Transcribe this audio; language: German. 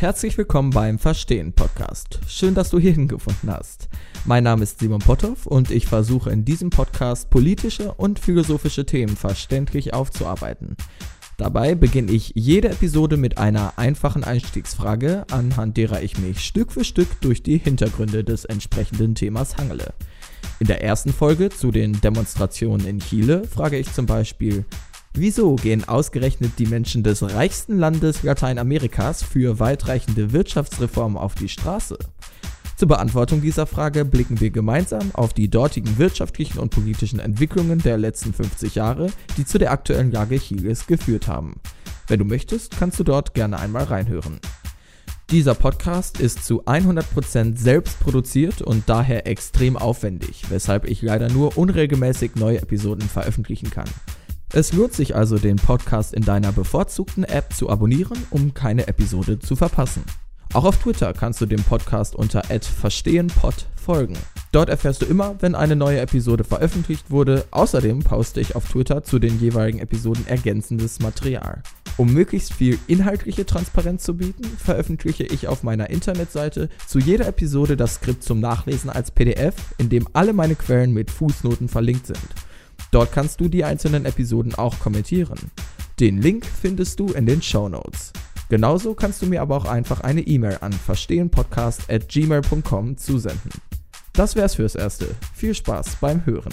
Herzlich willkommen beim Verstehen Podcast. Schön, dass du hierhin gefunden hast. Mein Name ist Simon Potthoff und ich versuche in diesem Podcast politische und philosophische Themen verständlich aufzuarbeiten. Dabei beginne ich jede Episode mit einer einfachen Einstiegsfrage, anhand derer ich mich Stück für Stück durch die Hintergründe des entsprechenden Themas hangele. In der ersten Folge zu den Demonstrationen in Chile frage ich zum Beispiel, wieso gehen ausgerechnet die Menschen des reichsten Landes Lateinamerikas für weitreichende Wirtschaftsreformen auf die Straße? Zur Beantwortung dieser Frage blicken wir gemeinsam auf die dortigen wirtschaftlichen und politischen Entwicklungen der letzten 50 Jahre, die zu der aktuellen Lage Chiles geführt haben. Wenn du möchtest, kannst du dort gerne einmal reinhören. Dieser Podcast ist zu 100% selbst produziert und daher extrem aufwendig, weshalb ich leider nur unregelmäßig neue Episoden veröffentlichen kann. Es lohnt sich also, den Podcast in deiner bevorzugten App zu abonnieren, um keine Episode zu verpassen. Auch auf Twitter kannst du dem Podcast unter @verstehenpod folgen. Dort erfährst du immer, wenn eine neue Episode veröffentlicht wurde. Außerdem poste ich auf Twitter zu den jeweiligen Episoden ergänzendes Material. Um möglichst viel inhaltliche Transparenz zu bieten, veröffentliche ich auf meiner Internetseite zu jeder Episode das Skript zum Nachlesen als PDF, in dem alle meine Quellen mit Fußnoten verlinkt sind. Dort kannst du die einzelnen Episoden auch kommentieren. Den Link findest du in den Show Notes. Genauso kannst du mir aber auch einfach eine E-Mail an verstehenpodcast at gmail.com zusenden. Das wär's fürs Erste. Viel Spaß beim Hören.